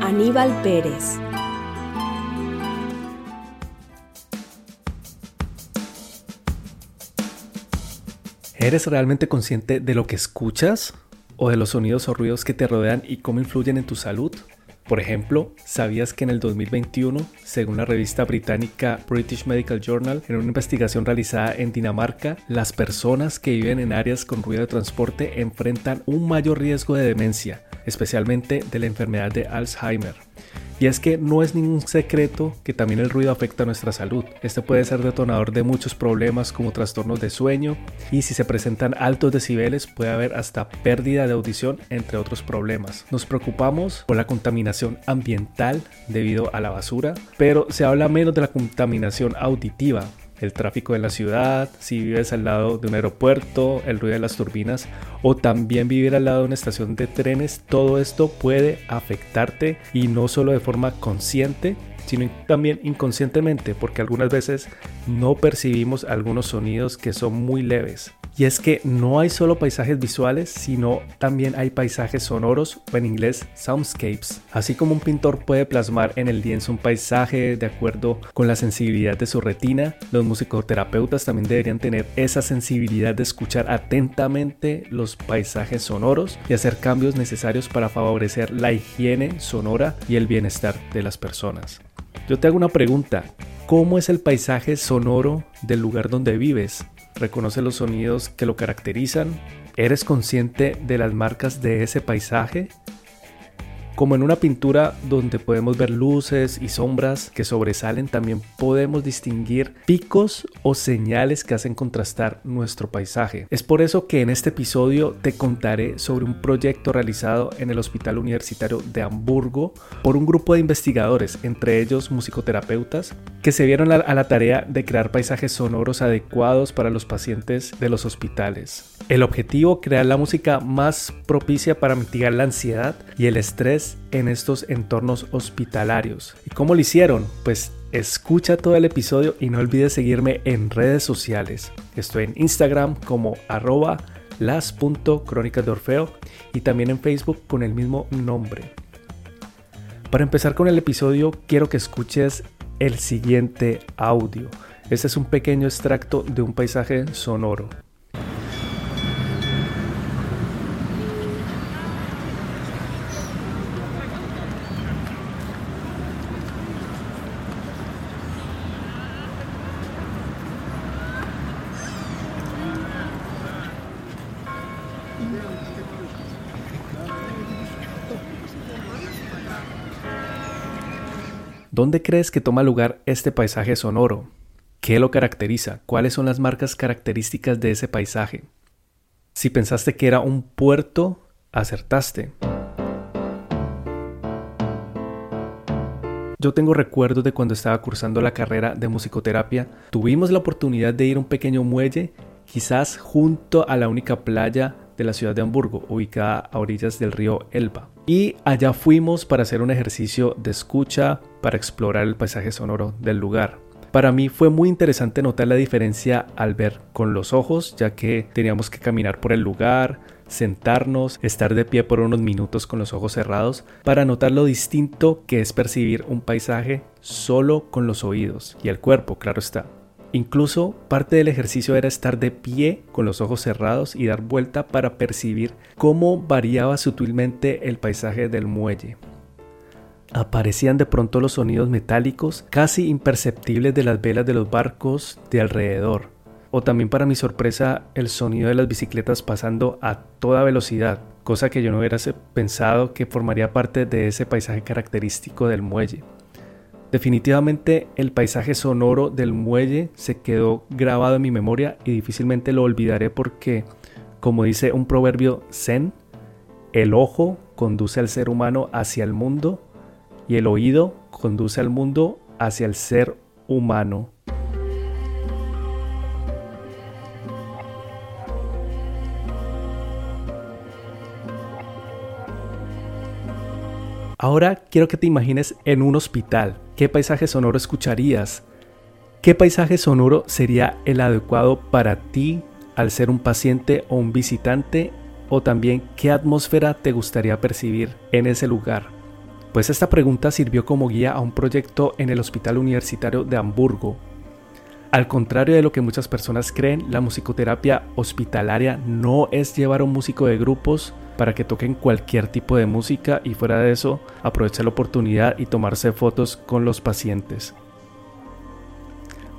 Aníbal Pérez. ¿Eres realmente consciente de lo que escuchas o de los sonidos o ruidos que te rodean y cómo influyen en tu salud? Por ejemplo, ¿sabías que en el 2021, según la revista británica British Medical Journal, en una investigación realizada en Dinamarca, las personas que viven en áreas con ruido de transporte enfrentan un mayor riesgo de demencia, especialmente de la enfermedad de Alzheimer? Y es que no es ningún secreto que también el ruido afecta a nuestra salud. Este puede ser detonador de muchos problemas como trastornos de sueño y si se presentan altos decibeles puede haber hasta pérdida de audición entre otros problemas. Nos preocupamos por la contaminación ambiental debido a la basura, pero se habla menos de la contaminación auditiva el tráfico de la ciudad, si vives al lado de un aeropuerto, el ruido de las turbinas o también vivir al lado de una estación de trenes, todo esto puede afectarte y no solo de forma consciente, sino también inconscientemente, porque algunas veces no percibimos algunos sonidos que son muy leves. Y es que no hay solo paisajes visuales, sino también hay paisajes sonoros o en inglés soundscapes. Así como un pintor puede plasmar en el lienzo un paisaje de acuerdo con la sensibilidad de su retina, los musicoterapeutas también deberían tener esa sensibilidad de escuchar atentamente los paisajes sonoros y hacer cambios necesarios para favorecer la higiene sonora y el bienestar de las personas. Yo te hago una pregunta, ¿cómo es el paisaje sonoro del lugar donde vives? reconoce los sonidos que lo caracterizan, eres consciente de las marcas de ese paisaje como en una pintura donde podemos ver luces y sombras que sobresalen, también podemos distinguir picos o señales que hacen contrastar nuestro paisaje. Es por eso que en este episodio te contaré sobre un proyecto realizado en el Hospital Universitario de Hamburgo por un grupo de investigadores, entre ellos musicoterapeutas, que se vieron a la tarea de crear paisajes sonoros adecuados para los pacientes de los hospitales. El objetivo, crear la música más propicia para mitigar la ansiedad y el estrés en estos entornos hospitalarios. ¿Y cómo lo hicieron? Pues escucha todo el episodio y no olvides seguirme en redes sociales. Estoy en Instagram como arroba las.crónicas de Orfeo y también en Facebook con el mismo nombre. Para empezar con el episodio quiero que escuches el siguiente audio. Este es un pequeño extracto de un paisaje sonoro. ¿Dónde crees que toma lugar este paisaje sonoro? ¿Qué lo caracteriza? ¿Cuáles son las marcas características de ese paisaje? Si pensaste que era un puerto, acertaste. Yo tengo recuerdos de cuando estaba cursando la carrera de musicoterapia. Tuvimos la oportunidad de ir a un pequeño muelle, quizás junto a la única playa de la ciudad de Hamburgo, ubicada a orillas del río Elba. Y allá fuimos para hacer un ejercicio de escucha, para explorar el paisaje sonoro del lugar. Para mí fue muy interesante notar la diferencia al ver con los ojos, ya que teníamos que caminar por el lugar, sentarnos, estar de pie por unos minutos con los ojos cerrados, para notar lo distinto que es percibir un paisaje solo con los oídos y el cuerpo, claro está. Incluso parte del ejercicio era estar de pie con los ojos cerrados y dar vuelta para percibir cómo variaba sutilmente el paisaje del muelle. Aparecían de pronto los sonidos metálicos casi imperceptibles de las velas de los barcos de alrededor. O también para mi sorpresa el sonido de las bicicletas pasando a toda velocidad, cosa que yo no hubiera pensado que formaría parte de ese paisaje característico del muelle. Definitivamente el paisaje sonoro del muelle se quedó grabado en mi memoria y difícilmente lo olvidaré porque, como dice un proverbio zen, el ojo conduce al ser humano hacia el mundo y el oído conduce al mundo hacia el ser humano. Ahora quiero que te imagines en un hospital. ¿Qué paisaje sonoro escucharías? ¿Qué paisaje sonoro sería el adecuado para ti al ser un paciente o un visitante? O también, ¿qué atmósfera te gustaría percibir en ese lugar? Pues esta pregunta sirvió como guía a un proyecto en el Hospital Universitario de Hamburgo. Al contrario de lo que muchas personas creen, la musicoterapia hospitalaria no es llevar a un músico de grupos para que toquen cualquier tipo de música y fuera de eso aprovechar la oportunidad y tomarse fotos con los pacientes.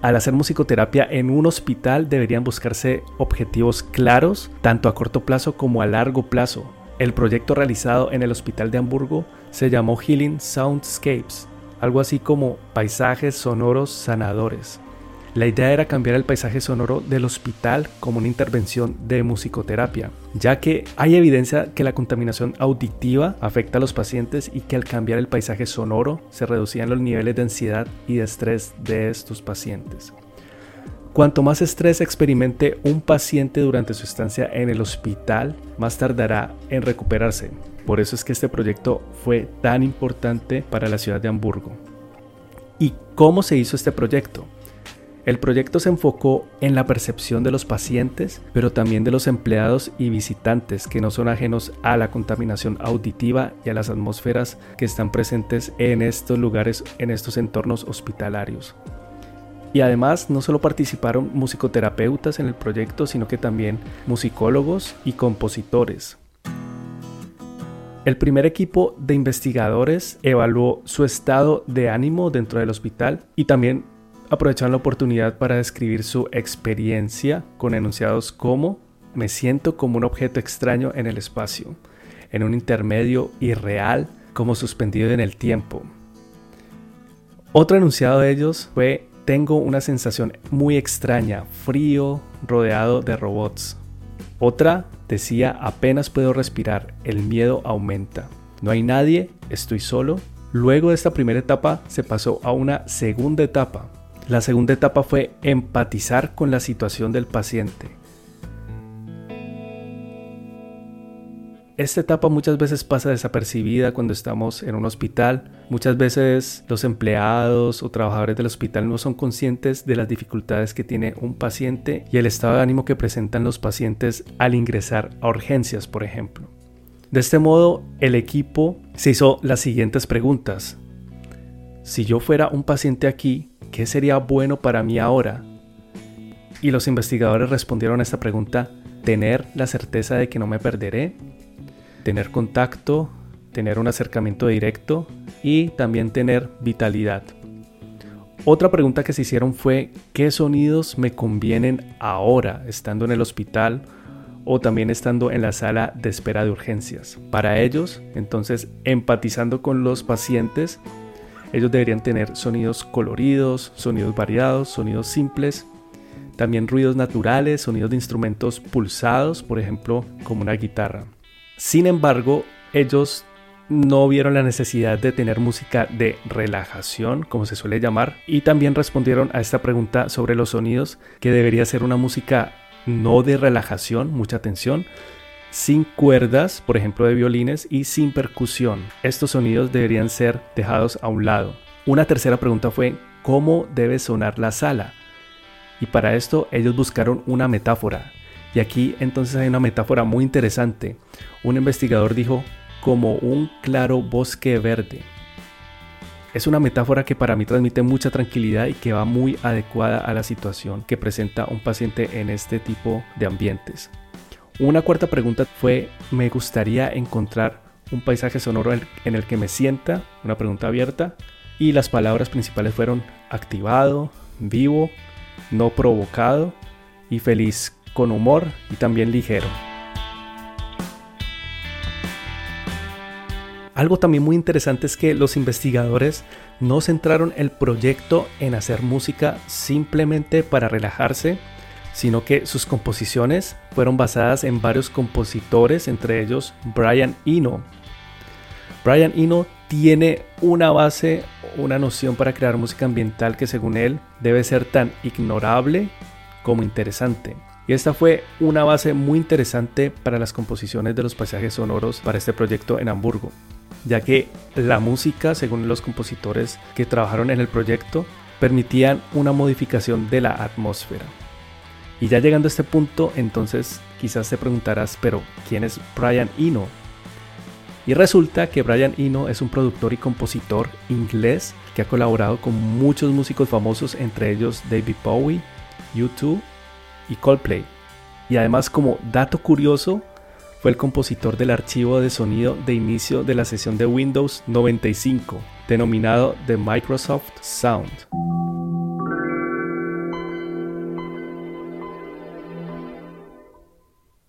Al hacer musicoterapia en un hospital deberían buscarse objetivos claros, tanto a corto plazo como a largo plazo. El proyecto realizado en el Hospital de Hamburgo se llamó Healing Soundscapes, algo así como paisajes sonoros sanadores. La idea era cambiar el paisaje sonoro del hospital como una intervención de musicoterapia, ya que hay evidencia que la contaminación auditiva afecta a los pacientes y que al cambiar el paisaje sonoro se reducían los niveles de ansiedad y de estrés de estos pacientes. Cuanto más estrés experimente un paciente durante su estancia en el hospital, más tardará en recuperarse. Por eso es que este proyecto fue tan importante para la ciudad de Hamburgo. ¿Y cómo se hizo este proyecto? El proyecto se enfocó en la percepción de los pacientes, pero también de los empleados y visitantes que no son ajenos a la contaminación auditiva y a las atmósferas que están presentes en estos lugares, en estos entornos hospitalarios. Y además no solo participaron musicoterapeutas en el proyecto, sino que también musicólogos y compositores. El primer equipo de investigadores evaluó su estado de ánimo dentro del hospital y también aprovecharon la oportunidad para describir su experiencia con enunciados como me siento como un objeto extraño en el espacio, en un intermedio irreal como suspendido en el tiempo. Otro enunciado de ellos fue tengo una sensación muy extraña, frío, rodeado de robots. Otra decía apenas puedo respirar, el miedo aumenta. No hay nadie, estoy solo. Luego de esta primera etapa se pasó a una segunda etapa, la segunda etapa fue empatizar con la situación del paciente. Esta etapa muchas veces pasa desapercibida cuando estamos en un hospital. Muchas veces los empleados o trabajadores del hospital no son conscientes de las dificultades que tiene un paciente y el estado de ánimo que presentan los pacientes al ingresar a urgencias, por ejemplo. De este modo, el equipo se hizo las siguientes preguntas. Si yo fuera un paciente aquí, ¿qué sería bueno para mí ahora? Y los investigadores respondieron a esta pregunta, tener la certeza de que no me perderé, tener contacto, tener un acercamiento directo y también tener vitalidad. Otra pregunta que se hicieron fue, ¿qué sonidos me convienen ahora estando en el hospital o también estando en la sala de espera de urgencias? Para ellos, entonces, empatizando con los pacientes, ellos deberían tener sonidos coloridos, sonidos variados, sonidos simples, también ruidos naturales, sonidos de instrumentos pulsados, por ejemplo, como una guitarra. Sin embargo, ellos no vieron la necesidad de tener música de relajación, como se suele llamar, y también respondieron a esta pregunta sobre los sonidos, que debería ser una música no de relajación, mucha atención, sin cuerdas, por ejemplo de violines, y sin percusión. Estos sonidos deberían ser dejados a un lado. Una tercera pregunta fue, ¿cómo debe sonar la sala? Y para esto ellos buscaron una metáfora. Y aquí entonces hay una metáfora muy interesante. Un investigador dijo, como un claro bosque verde. Es una metáfora que para mí transmite mucha tranquilidad y que va muy adecuada a la situación que presenta un paciente en este tipo de ambientes. Una cuarta pregunta fue, me gustaría encontrar un paisaje sonoro en el que me sienta, una pregunta abierta, y las palabras principales fueron activado, vivo, no provocado y feliz, con humor y también ligero. Algo también muy interesante es que los investigadores no centraron el proyecto en hacer música simplemente para relajarse, sino que sus composiciones fueron basadas en varios compositores, entre ellos Brian Eno. Brian Eno tiene una base, una noción para crear música ambiental que según él debe ser tan ignorable como interesante. Y esta fue una base muy interesante para las composiciones de los paisajes sonoros para este proyecto en Hamburgo, ya que la música, según los compositores que trabajaron en el proyecto, permitían una modificación de la atmósfera. Y ya llegando a este punto, entonces quizás te preguntarás, pero ¿quién es Brian Eno? Y resulta que Brian Eno es un productor y compositor inglés que ha colaborado con muchos músicos famosos, entre ellos David Bowie, U2 y Coldplay. Y además como dato curioso, fue el compositor del archivo de sonido de inicio de la sesión de Windows 95, denominado The Microsoft Sound.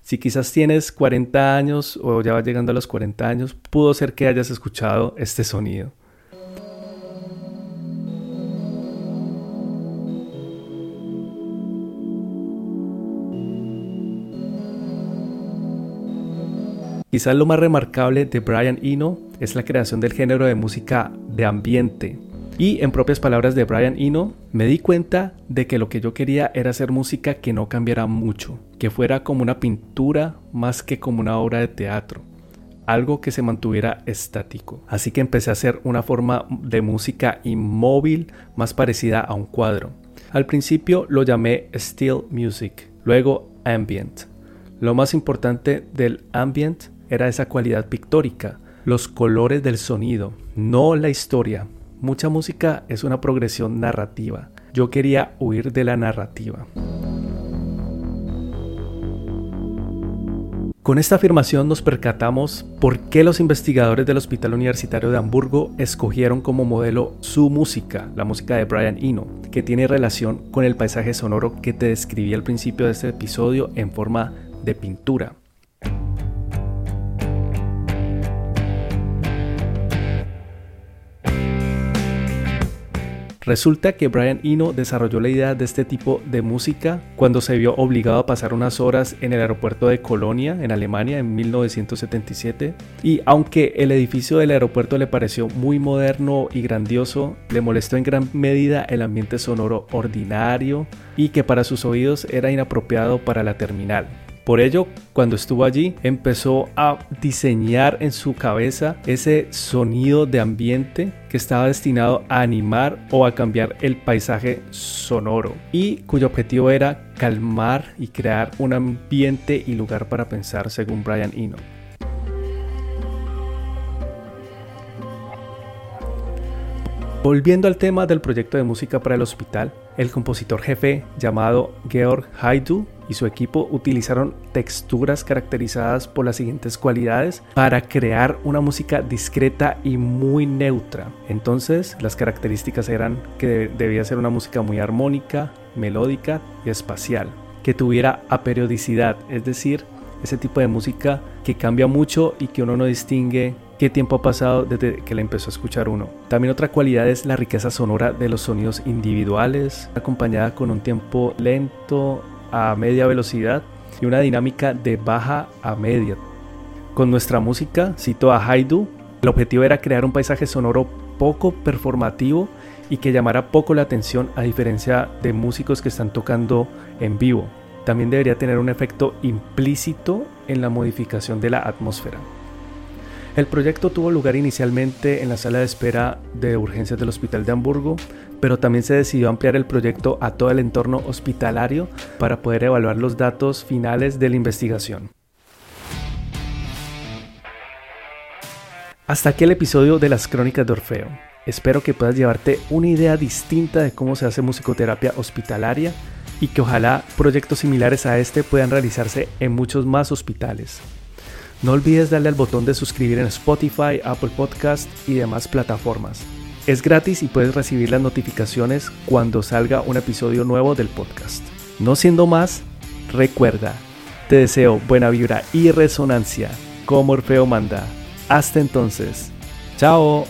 Si quizás tienes 40 años o ya vas llegando a los 40 años, pudo ser que hayas escuchado este sonido. Quizás lo más remarcable de Brian Eno es la creación del género de música de ambiente. Y en propias palabras de Brian Eno, me di cuenta de que lo que yo quería era hacer música que no cambiara mucho, que fuera como una pintura más que como una obra de teatro, algo que se mantuviera estático. Así que empecé a hacer una forma de música inmóvil más parecida a un cuadro. Al principio lo llamé Still Music, luego Ambient. Lo más importante del ambient era esa cualidad pictórica, los colores del sonido, no la historia. Mucha música es una progresión narrativa. Yo quería huir de la narrativa. Con esta afirmación nos percatamos por qué los investigadores del Hospital Universitario de Hamburgo escogieron como modelo su música, la música de Brian Eno, que tiene relación con el paisaje sonoro que te describí al principio de este episodio en forma de pintura. Resulta que Brian Eno desarrolló la idea de este tipo de música cuando se vio obligado a pasar unas horas en el aeropuerto de Colonia, en Alemania, en 1977. Y aunque el edificio del aeropuerto le pareció muy moderno y grandioso, le molestó en gran medida el ambiente sonoro ordinario y que para sus oídos era inapropiado para la terminal. Por ello, cuando estuvo allí, empezó a diseñar en su cabeza ese sonido de ambiente que estaba destinado a animar o a cambiar el paisaje sonoro y cuyo objetivo era calmar y crear un ambiente y lugar para pensar según Brian Eno. Volviendo al tema del proyecto de música para el hospital, el compositor jefe llamado Georg Haidu y su equipo utilizaron texturas caracterizadas por las siguientes cualidades para crear una música discreta y muy neutra. Entonces, las características eran que debía ser una música muy armónica, melódica y espacial, que tuviera aperiodicidad, es decir, ese tipo de música que cambia mucho y que uno no distingue qué tiempo ha pasado desde que la empezó a escuchar uno. También otra cualidad es la riqueza sonora de los sonidos individuales, acompañada con un tiempo lento a media velocidad y una dinámica de baja a media. Con nuestra música, cito a Haidu, el objetivo era crear un paisaje sonoro poco performativo y que llamara poco la atención a diferencia de músicos que están tocando en vivo. También debería tener un efecto implícito en la modificación de la atmósfera. El proyecto tuvo lugar inicialmente en la sala de espera de urgencias del Hospital de Hamburgo, pero también se decidió ampliar el proyecto a todo el entorno hospitalario para poder evaluar los datos finales de la investigación. Hasta aquí el episodio de las crónicas de Orfeo. Espero que puedas llevarte una idea distinta de cómo se hace musicoterapia hospitalaria y que ojalá proyectos similares a este puedan realizarse en muchos más hospitales. No olvides darle al botón de suscribir en Spotify, Apple Podcast y demás plataformas. Es gratis y puedes recibir las notificaciones cuando salga un episodio nuevo del podcast. No siendo más, recuerda, te deseo buena vibra y resonancia, como Orfeo manda. Hasta entonces, chao.